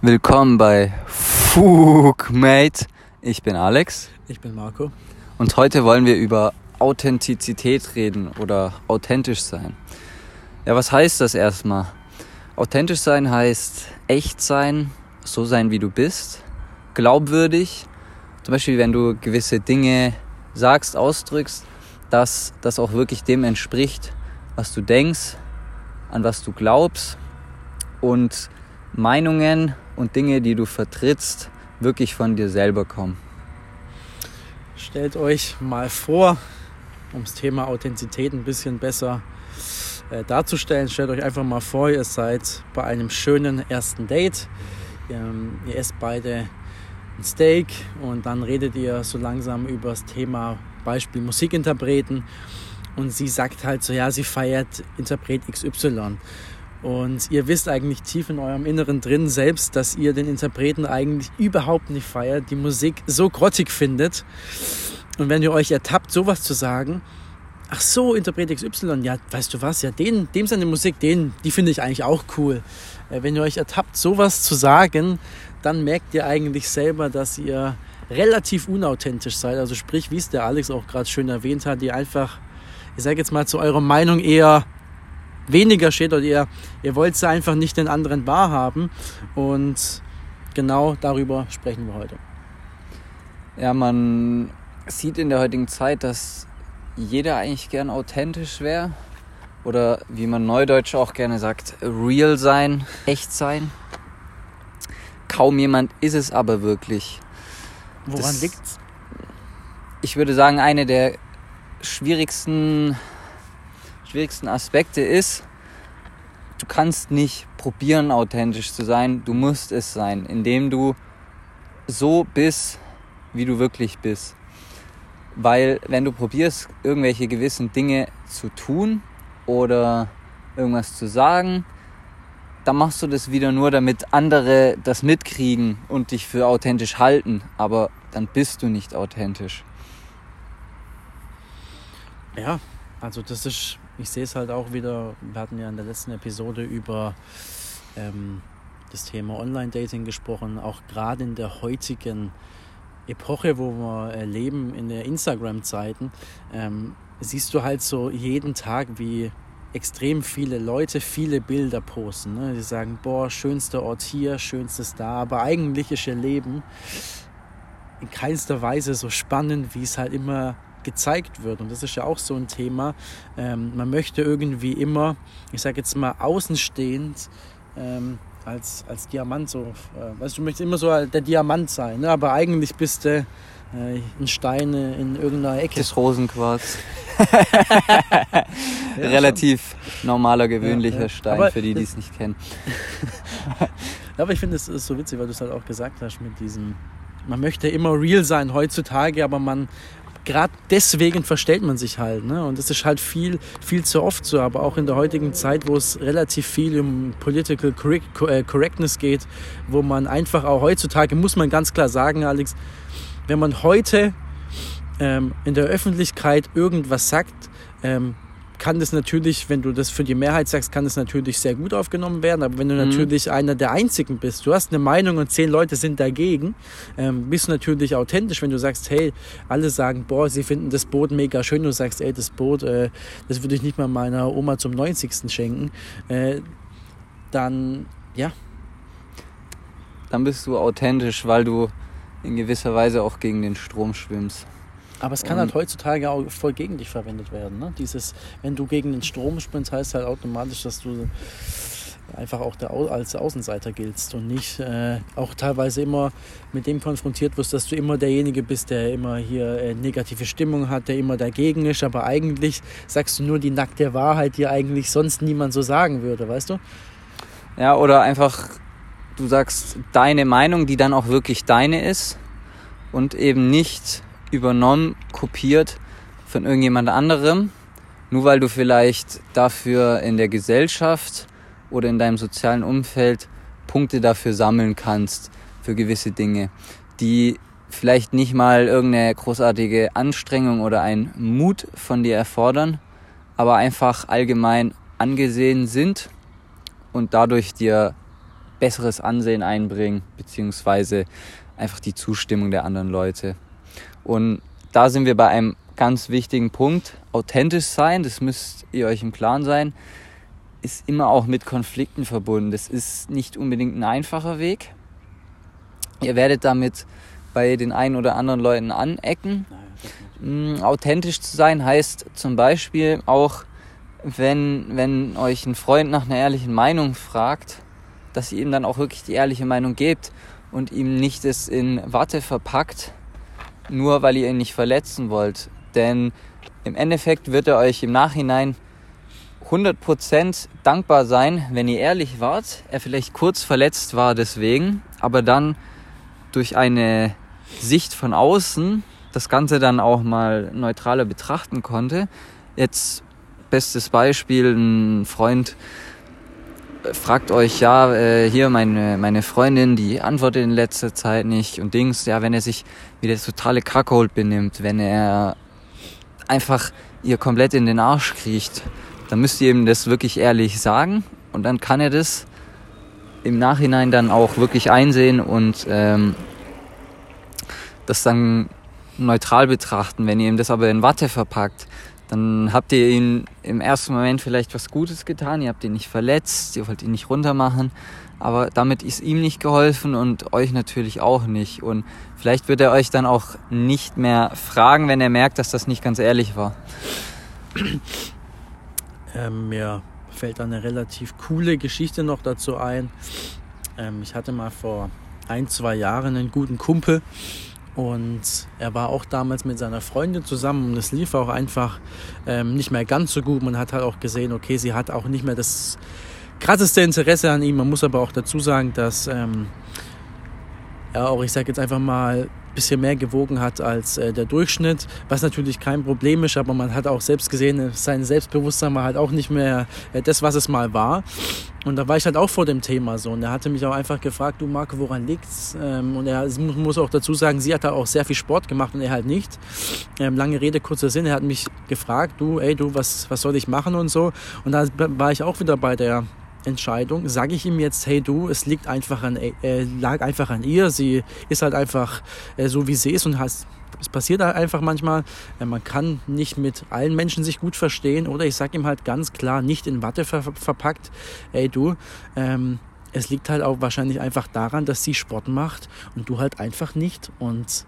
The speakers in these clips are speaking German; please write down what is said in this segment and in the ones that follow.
Willkommen bei Fug Mate. Ich bin Alex Ich bin Marco. und heute wollen wir über Authentizität reden oder authentisch sein. Ja, was heißt das erstmal? Authentisch sein heißt echt sein, so sein wie du bist, glaubwürdig. Zum Beispiel, wenn du gewisse Dinge sagst, ausdrückst, dass das auch wirklich dem entspricht, was du denkst, an was du glaubst und Meinungen und Dinge, die du vertrittst, wirklich von dir selber kommen. Stellt euch mal vor, um das Thema Authentizität ein bisschen besser äh, darzustellen, stellt euch einfach mal vor, ihr seid bei einem schönen ersten Date. Ihr, ihr esst beide ein Steak und dann redet ihr so langsam über das Thema Beispiel Musikinterpreten und sie sagt halt so, ja, sie feiert Interpret XY. Und ihr wisst eigentlich tief in eurem Inneren drin selbst, dass ihr den Interpreten eigentlich überhaupt nicht feiert, die Musik so grottig findet. Und wenn ihr euch ertappt, sowas zu sagen, ach so, Interpret XY, ja, weißt du was, ja, den, dem seine Musik, den, die finde ich eigentlich auch cool. Äh, Wenn ihr euch ertappt, sowas zu sagen, dann merkt ihr eigentlich selber, dass ihr relativ unauthentisch seid. Also sprich, wie es der Alex auch gerade schön erwähnt hat, ihr einfach, ich sage jetzt mal, zu eurer Meinung eher weniger steht oder ihr, ihr wollt sie einfach nicht den anderen wahrhaben. Und genau darüber sprechen wir heute. Ja, man sieht in der heutigen Zeit, dass jeder eigentlich gern authentisch wäre. Oder wie man neudeutsch auch gerne sagt, real sein, echt sein. Kaum jemand ist es aber wirklich. Woran Das- liegt's? Ich würde sagen, eine der schwierigsten, schwierigsten Aspekte ist, du kannst nicht probieren, authentisch zu sein. Du musst es sein, indem du so bist, wie du wirklich bist. Weil wenn du probierst, irgendwelche gewissen Dinge zu tun oder irgendwas zu sagen, dann machst du das wieder nur, damit andere das mitkriegen und dich für authentisch halten. Aber dann bist du nicht authentisch. Ja, also das ist, ich sehe es halt auch wieder, wir hatten ja in der letzten Episode über ähm, das Thema Online-Dating gesprochen, auch gerade in der heutigen Epoche, wo wir äh, leben, in der Instagram-Zeiten, ähm, siehst du halt so jeden Tag, wie extrem viele Leute viele Bilder posten. Ne? Die sagen, boah, schönster Ort hier, schönstes da, aber eigentlich ist ihr Leben in keinster Weise so spannend, wie es halt immer gezeigt wird. Und das ist ja auch so ein Thema. Ähm, man möchte irgendwie immer, ich sage jetzt mal, außenstehend ähm, als, als Diamant so, äh, weißt du, möchtest immer so der Diamant sein, ne? aber eigentlich bist du äh, ein Stein in irgendeiner Ecke. Das Rosenquarz. Relativ normaler, gewöhnlicher Ja, ja. Stein, Aber für die, die es nicht kennen. Aber ich finde, es ist so witzig, weil du es halt auch gesagt hast mit diesem, man möchte immer real sein heutzutage, aber man, gerade deswegen verstellt man sich halt. Ne? Und das ist halt viel, viel zu oft so, aber auch in der heutigen Zeit, wo es relativ viel um Political äh, Correctness geht, wo man einfach auch heutzutage, muss man ganz klar sagen, Alex, wenn man heute ähm, in der Öffentlichkeit irgendwas sagt, ähm, kann das natürlich, wenn du das für die Mehrheit sagst, kann das natürlich sehr gut aufgenommen werden. Aber wenn du Mhm. natürlich einer der Einzigen bist, du hast eine Meinung und zehn Leute sind dagegen, ähm, bist du natürlich authentisch, wenn du sagst, hey, alle sagen, boah, sie finden das Boot mega schön. Du sagst, ey, das Boot, äh, das würde ich nicht mal meiner Oma zum 90. schenken. Äh, dann, ja, Dann bist du authentisch, weil du in gewisser Weise auch gegen den Strom schwimmst. Aber es kann Und- halt heutzutage auch voll gegen dich verwendet werden. Ne? Dieses, wenn du gegen den Strom spinnst, heißt halt automatisch, dass du einfach auch der, als Außenseiter giltst und nicht äh, auch teilweise immer mit dem konfrontiert wirst, dass du immer derjenige bist, der immer hier äh, negative Stimmung hat, der immer dagegen ist, aber eigentlich sagst du nur die nackte Wahrheit, die eigentlich sonst niemand so sagen würde, weißt du? Ja, oder einfach, du sagst deine Meinung, die dann auch wirklich deine ist und eben nicht übernommen, kopiert von irgendjemand anderem, nur weil du vielleicht dafür in der Gesellschaft oder in deinem sozialen Umfeld Punkte dafür sammeln kannst für gewisse Dinge, die vielleicht nicht mal irgendeine großartige Anstrengung oder einen Mut von dir erfordern, aber einfach allgemein angesehen sind und dadurch dir besseres Ansehen einbringen, beziehungsweise einfach die Zustimmung der anderen Leute. Und da sind wir bei einem ganz wichtigen Punkt. Authentisch sein, das müsst ihr euch im Klaren sein, ist immer auch mit Konflikten verbunden. Das ist nicht unbedingt ein einfacher Weg. Ihr werdet damit bei den einen oder anderen Leuten anecken. Mm, authentisch zu sein heißt zum Beispiel auch, wenn, wenn euch ein Freund nach einer ehrlichen Meinung fragt, dass ihr ihm dann auch wirklich die ehrliche Meinung gebt und ihm nicht es in Watte verpackt, nur weil ihr ihn nicht verletzen wollt. Denn im Endeffekt wird er euch im Nachhinein 100% dankbar sein, wenn ihr ehrlich wart. Er vielleicht kurz verletzt war deswegen, aber dann durch eine Sicht von außen das Ganze dann auch mal neutraler betrachten konnte. Jetzt bestes Beispiel, ein Freund fragt euch, ja, äh, hier meine, meine Freundin, die antwortet in letzter Zeit nicht und Dings, ja, wenn er sich wie der totale Kackhold benimmt, wenn er einfach ihr komplett in den Arsch kriecht, dann müsst ihr ihm das wirklich ehrlich sagen und dann kann er das im Nachhinein dann auch wirklich einsehen und ähm, das dann neutral betrachten. Wenn ihr ihm das aber in Watte verpackt, dann habt ihr ihm im ersten Moment vielleicht was Gutes getan, ihr habt ihn nicht verletzt, ihr wollt ihn nicht runtermachen, aber damit ist ihm nicht geholfen und euch natürlich auch nicht. Und vielleicht wird er euch dann auch nicht mehr fragen, wenn er merkt, dass das nicht ganz ehrlich war. Ähm, mir fällt eine relativ coole Geschichte noch dazu ein. Ähm, ich hatte mal vor ein, zwei Jahren einen guten Kumpel, und er war auch damals mit seiner Freundin zusammen und es lief auch einfach ähm, nicht mehr ganz so gut. Man hat halt auch gesehen, okay, sie hat auch nicht mehr das krasseste Interesse an ihm. Man muss aber auch dazu sagen, dass ähm, er auch, ich sage jetzt einfach mal, bisschen mehr gewogen hat als äh, der Durchschnitt, was natürlich kein Problem ist, aber man hat auch selbst gesehen, sein Selbstbewusstsein war halt auch nicht mehr äh, das, was es mal war. Und da war ich halt auch vor dem Thema so. Und er hatte mich auch einfach gefragt, du Marco, woran liegt's? Ähm, und er muss auch dazu sagen, sie hat da auch sehr viel Sport gemacht und er halt nicht. Ähm, lange Rede, kurzer Sinn. Er hat mich gefragt, du, ey, du, was, was soll ich machen und so. Und da war ich auch wieder bei der Entscheidung. Sage ich ihm jetzt, hey du, es liegt einfach an, äh, lag einfach an ihr. Sie ist halt einfach äh, so, wie sie ist und hast es passiert halt einfach manchmal, äh, man kann nicht mit allen Menschen sich gut verstehen oder ich sage ihm halt ganz klar, nicht in Watte ver verpackt, ey du, ähm, es liegt halt auch wahrscheinlich einfach daran, dass sie Sport macht und du halt einfach nicht und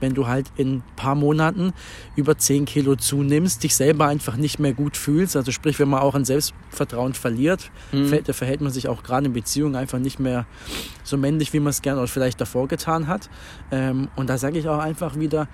wenn du halt in ein paar Monaten über 10 Kilo zunimmst, dich selber einfach nicht mehr gut fühlst. Also sprich, wenn man auch an Selbstvertrauen verliert, mhm. da verhält man sich auch gerade in Beziehungen einfach nicht mehr so männlich, wie man es gerne oder vielleicht davor getan hat. Ähm, und da sage ich auch einfach wieder,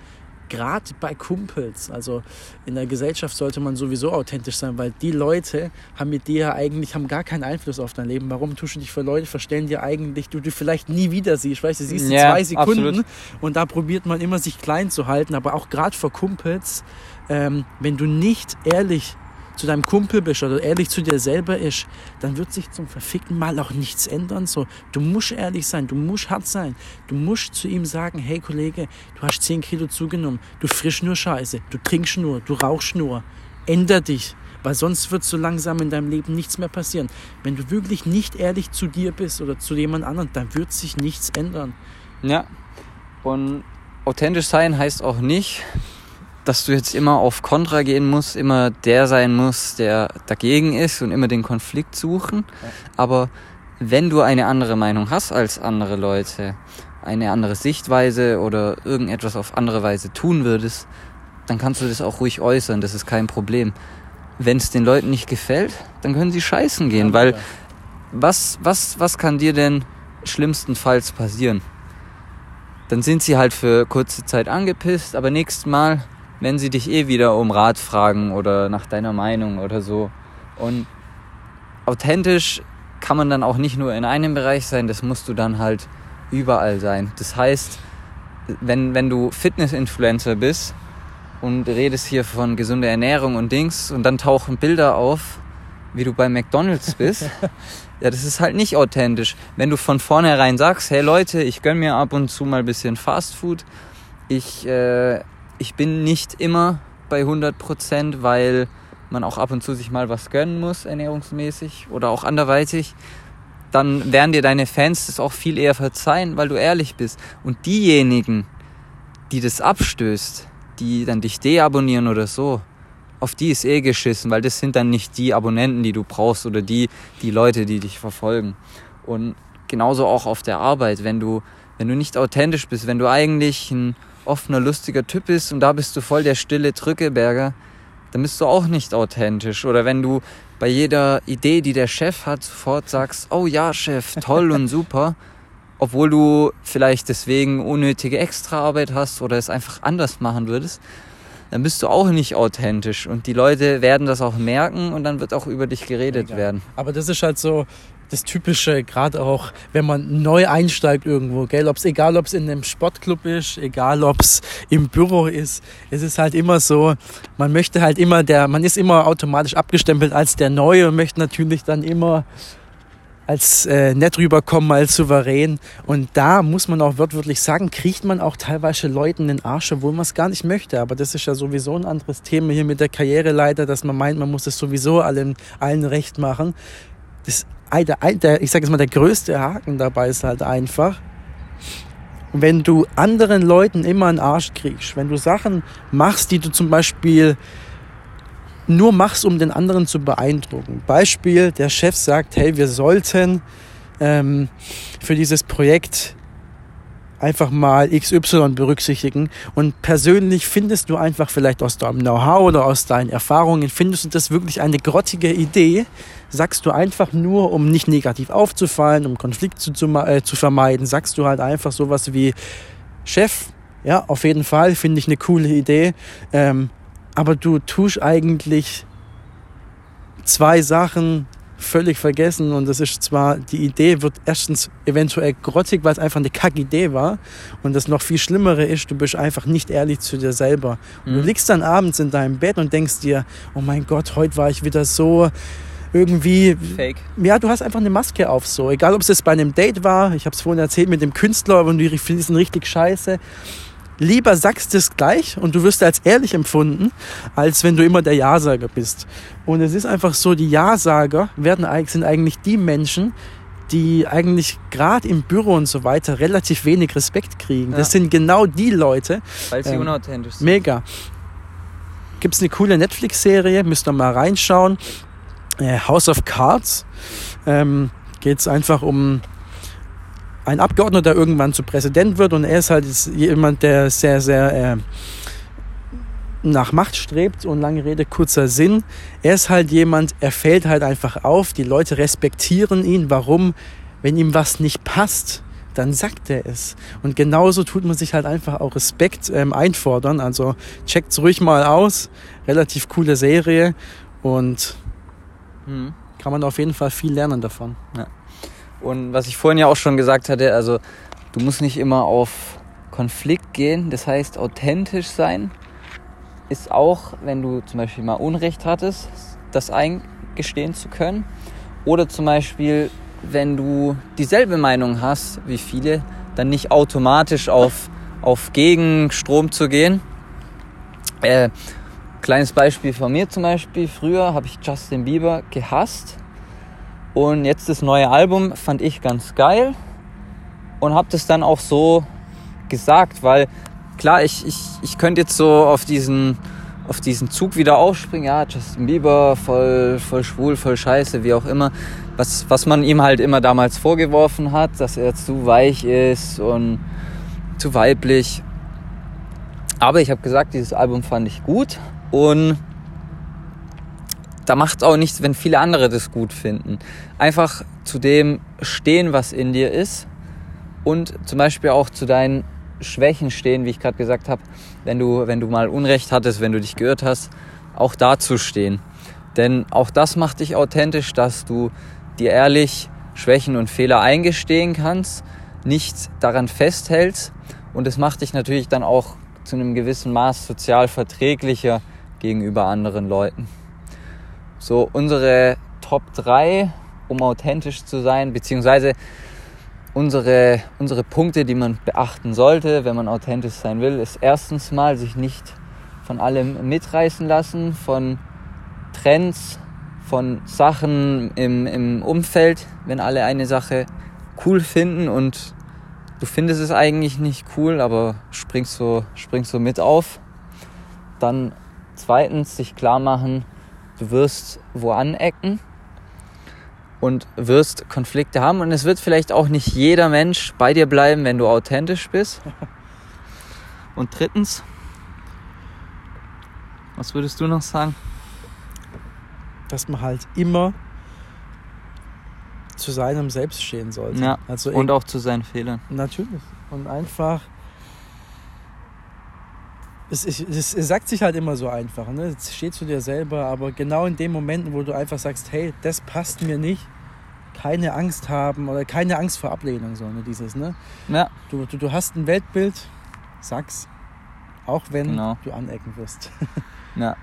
gerade bei Kumpels, also in der Gesellschaft sollte man sowieso authentisch sein, weil die Leute haben mit dir eigentlich haben gar keinen Einfluss auf dein Leben. Warum tust du dich für Leute verstellen dir eigentlich, du die vielleicht nie wieder siehst, weißt du, siehst ja, zwei Sekunden absolut. und da probiert man immer sich klein zu halten, aber auch gerade vor Kumpels, ähm, wenn du nicht ehrlich zu deinem Kumpel bist oder ehrlich zu dir selber ist, dann wird sich zum verfickten Mal auch nichts ändern. So, du musst ehrlich sein, du musst hart sein. Du musst zu ihm sagen, hey Kollege, du hast 10 Kilo zugenommen, du frisch nur Scheiße, du trinkst nur, du rauchst nur. Änder dich, weil sonst wird so langsam in deinem Leben nichts mehr passieren. Wenn du wirklich nicht ehrlich zu dir bist oder zu jemand anderem, dann wird sich nichts ändern. Ja, und authentisch sein heißt auch nicht, dass du jetzt immer auf Kontra gehen musst, immer der sein musst, der dagegen ist und immer den Konflikt suchen. Aber wenn du eine andere Meinung hast als andere Leute, eine andere Sichtweise oder irgendetwas auf andere Weise tun würdest, dann kannst du das auch ruhig äußern, das ist kein Problem. Wenn es den Leuten nicht gefällt, dann können sie scheißen gehen, weil was, was, was kann dir denn schlimmstenfalls passieren? Dann sind sie halt für kurze Zeit angepisst, aber nächstes Mal wenn sie dich eh wieder um Rat fragen oder nach deiner Meinung oder so. Und authentisch kann man dann auch nicht nur in einem Bereich sein, das musst du dann halt überall sein. Das heißt, wenn, wenn du Fitness-Influencer bist und redest hier von gesunder Ernährung und Dings und dann tauchen Bilder auf, wie du bei McDonalds bist, ja, das ist halt nicht authentisch. Wenn du von vornherein sagst, hey Leute, ich gönn mir ab und zu mal ein bisschen Fast Food, ich äh, ich bin nicht immer bei 100 Prozent, weil man auch ab und zu sich mal was gönnen muss, ernährungsmäßig oder auch anderweitig. dann werden dir deine Fans das auch viel eher verzeihen, weil du ehrlich bist. Und diejenigen, die das abstößt, die dann dich deabonnieren oder so, auf die ist eh geschissen, weil das sind dann nicht die Abonnenten, die du brauchst oder die, die Leute, die dich verfolgen. Und genauso auch auf der Arbeit, wenn du, wenn du nicht authentisch bist, wenn du eigentlich ein offener, lustiger Typ bist und da bist du voll der stille Drückeberger, dann bist du auch nicht authentisch. Oder wenn du bei jeder Idee, die der Chef hat, sofort sagst, oh ja, Chef, toll und super, obwohl du vielleicht deswegen unnötige Extraarbeit hast oder es einfach anders machen würdest, dann bist du auch nicht authentisch. Und die Leute werden das auch merken und dann wird auch über dich geredet Mega. werden. Aber das ist halt so das Typische, gerade auch, wenn man neu einsteigt irgendwo, gell? Ob's, egal, ob es in einem Sportclub ist, egal, ob es im Büro ist, es ist halt immer so, man möchte halt immer der, man ist immer automatisch abgestempelt als der Neue und möchte natürlich dann immer als äh, nett rüberkommen, als souverän. Und da muss man auch wörtlich sagen, kriegt man auch teilweise Leuten den Arsch, obwohl man es gar nicht möchte. Aber das ist ja sowieso ein anderes Thema hier mit der Karriereleiter, dass man meint, man muss es sowieso allen, allen recht machen. Das, der, der, ich sage jetzt mal, der größte Haken dabei ist halt einfach, wenn du anderen Leuten immer einen Arsch kriegst, wenn du Sachen machst, die du zum Beispiel nur machst, um den anderen zu beeindrucken. Beispiel, der Chef sagt, hey, wir sollten ähm, für dieses Projekt einfach mal XY berücksichtigen. Und persönlich findest du einfach vielleicht aus deinem Know-how oder aus deinen Erfahrungen, findest du das wirklich eine grottige Idee, sagst du einfach nur, um nicht negativ aufzufallen, um Konflikt zu, zu, äh, zu vermeiden, sagst du halt einfach sowas wie, Chef, ja, auf jeden Fall finde ich eine coole Idee, ähm, aber du tust eigentlich zwei Sachen völlig vergessen und das ist zwar, die Idee wird erstens eventuell grottig, weil es einfach eine Kack-Idee war und das noch viel Schlimmere ist, du bist einfach nicht ehrlich zu dir selber. Und du Mhm. liegst dann abends in deinem Bett und denkst dir, oh mein Gott, heute war ich wieder so irgendwie Fake. ja, du hast einfach eine Maske auf, so. Egal, ob es jetzt bei einem Date war, ich habe es vorhin erzählt mit dem Künstler und die fließen richtig scheiße. Lieber sagst du es gleich und du wirst als ehrlich empfunden, als wenn du immer der Ja-Sager bist. Und es ist einfach so, die Ja-Sager werden, sind eigentlich die Menschen, die eigentlich gerade im Büro und so weiter relativ wenig Respekt kriegen. Das Ja. sind genau die Leute, Weil sie Ähm, unauthentisch sind. Mega. Gibt's eine coole Netflix-Serie, müsst ihr mal reinschauen. Äh, House of Cards. Ähm, geht's einfach um einen Abgeordneter, der irgendwann zu Präsident wird und er ist halt jemand, der sehr, sehr äh, nach Macht strebt und lange Rede, kurzer Sinn. Er ist halt jemand, er fällt halt einfach auf, die Leute respektieren ihn. Warum? Wenn ihm was nicht passt, dann sagt er es. Und genauso tut man sich halt einfach auch Respekt ähm, einfordern. Also checkt's ruhig mal aus. Relativ coole Serie und Mhm. kann man auf jeden Fall viel lernen davon. Und was ich vorhin ja auch schon gesagt hatte, also du musst nicht immer auf Konflikt gehen, das heißt authentisch sein ist auch, wenn du zum Beispiel mal Unrecht hattest, das eingestehen zu können. Oder zum Beispiel, wenn du dieselbe Meinung hast wie viele, dann nicht automatisch auf, auf Gegenstrom zu gehen. Äh, kleines Beispiel von mir zum Beispiel. Früher habe ich Justin Bieber gehasst. Und jetzt das neue Album fand ich ganz geil und habe das dann auch so gesagt, weil klar, ich, ich, ich könnte jetzt so auf diesen, auf diesen Zug wieder aufspringen, ja, Justin Bieber, voll, voll schwul, voll scheiße, wie auch immer. Was, was man ihm halt immer damals vorgeworfen hat, dass er zu weich ist und zu weiblich. Aber ich habe gesagt, dieses Album fand ich gut und da macht es auch nichts, wenn viele andere das gut finden. Einfach zu dem stehen, was in dir ist und zum Beispiel auch zu deinen Schwächen stehen, wie ich gerade gesagt habe, wenn du, wenn du mal Unrecht hattest, wenn du dich geirrt hast, auch dazu stehen. Denn auch das macht dich authentisch, dass du dir ehrlich Schwächen und Fehler eingestehen kannst, nicht daran festhältst und es macht dich natürlich dann auch zu einem gewissen Maß sozial verträglicher gegenüber anderen Leuten. So, unsere Top 3, um authentisch zu sein, beziehungsweise unsere, unsere Punkte, die man beachten sollte, wenn man authentisch sein will, ist erstens mal sich nicht von allem mitreißen lassen, von Trends, von Sachen im, im Umfeld, wenn alle eine Sache cool finden und du findest es eigentlich nicht cool, aber springst so, springst so mit auf. Dann zweitens sich klar machen, du wirst wo anecken und wirst Konflikte haben und es wird vielleicht auch nicht jeder Mensch bei dir bleiben, wenn du authentisch bist. Und drittens, was würdest du noch sagen? Dass man halt immer zu seinem Selbst stehen sollte. Ja. Also und auch zu seinen Fehlern. Natürlich. Und einfach. Es, es, es, sagt sich halt immer so einfach, ne? Es steht zu dir selber, aber genau in den Momenten, wo du einfach sagst, hey, das passt mir nicht, keine Angst haben oder keine Angst vor Ablehnung, so ne? Dieses, ne? Ja. Du, du, du hast ein Weltbild, sag's, auch wenn genau. du anecken wirst. ja.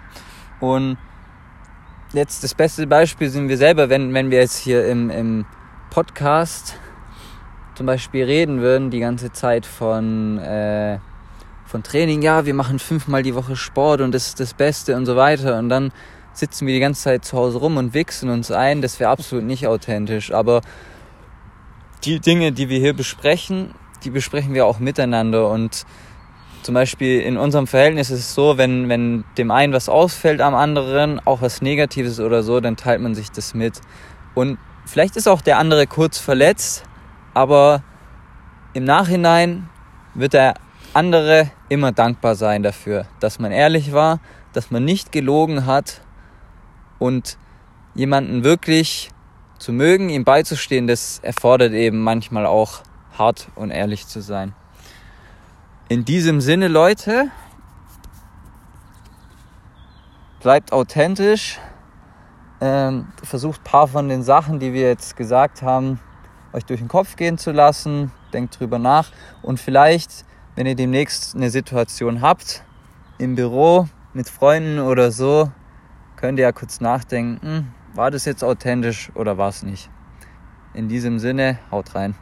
Und jetzt das beste Beispiel sind wir selber, wenn, wenn wir jetzt hier im, im Podcast zum Beispiel reden würden, die ganze Zeit von, äh, von Training, ja, wir machen fünfmal die Woche Sport und das ist das Beste und so weiter. Und dann sitzen wir die ganze Zeit zu Hause rum und wichsen uns ein, das wäre absolut nicht authentisch. Aber die Dinge, die wir hier besprechen, die besprechen wir auch miteinander und zum Beispiel in unserem Verhältnis ist es so, wenn, wenn dem einen was ausfällt am anderen, auch was Negatives oder so, dann teilt man sich das mit. Und vielleicht ist auch der andere kurz verletzt, aber im Nachhinein wird der andere immer dankbar sein dafür, dass man ehrlich war, dass man nicht gelogen hat und jemanden wirklich zu mögen, ihm beizustehen, das erfordert eben manchmal auch hart und ehrlich zu sein. In diesem Sinne, Leute, bleibt authentisch, ähm, versucht ein paar von den Sachen, die wir jetzt gesagt haben, euch durch den Kopf gehen zu lassen, denkt drüber nach. Und vielleicht, wenn ihr demnächst eine Situation habt, im Büro mit Freunden oder so, könnt ihr ja kurz nachdenken, war das jetzt authentisch oder war es nicht. In diesem Sinne, haut rein.